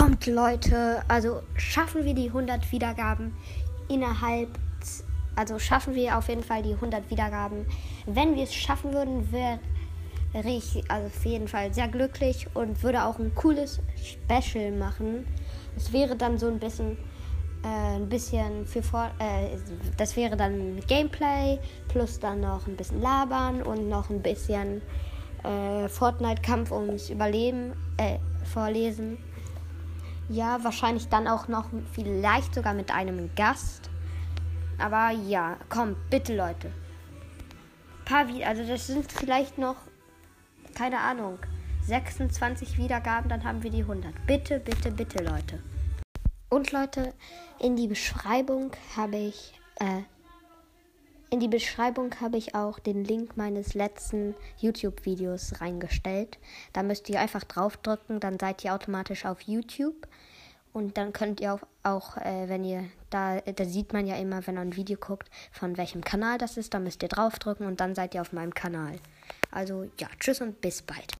Gott, Leute, also schaffen wir die 100 Wiedergaben innerhalb, also schaffen wir auf jeden Fall die 100 Wiedergaben. Wenn wir es schaffen würden, wäre ich also auf jeden Fall sehr glücklich und würde auch ein cooles Special machen. Es wäre dann so ein bisschen äh, ein bisschen für vor, äh, das wäre dann Gameplay plus dann noch ein bisschen labern und noch ein bisschen äh, Fortnite-Kampf ums Überleben äh, vorlesen. Ja, wahrscheinlich dann auch noch vielleicht sogar mit einem Gast. Aber ja, komm, bitte Leute. Paar wie also das sind vielleicht noch keine Ahnung 26 Wiedergaben, dann haben wir die 100. Bitte, bitte, bitte Leute. Und Leute, in die Beschreibung habe ich äh, in die Beschreibung habe ich auch den Link meines letzten YouTube-Videos reingestellt. Da müsst ihr einfach draufdrücken, dann seid ihr automatisch auf YouTube. Und dann könnt ihr auch, auch äh, wenn ihr da, da sieht man ja immer, wenn man ein Video guckt, von welchem Kanal das ist. Da müsst ihr draufdrücken und dann seid ihr auf meinem Kanal. Also ja, tschüss und bis bald.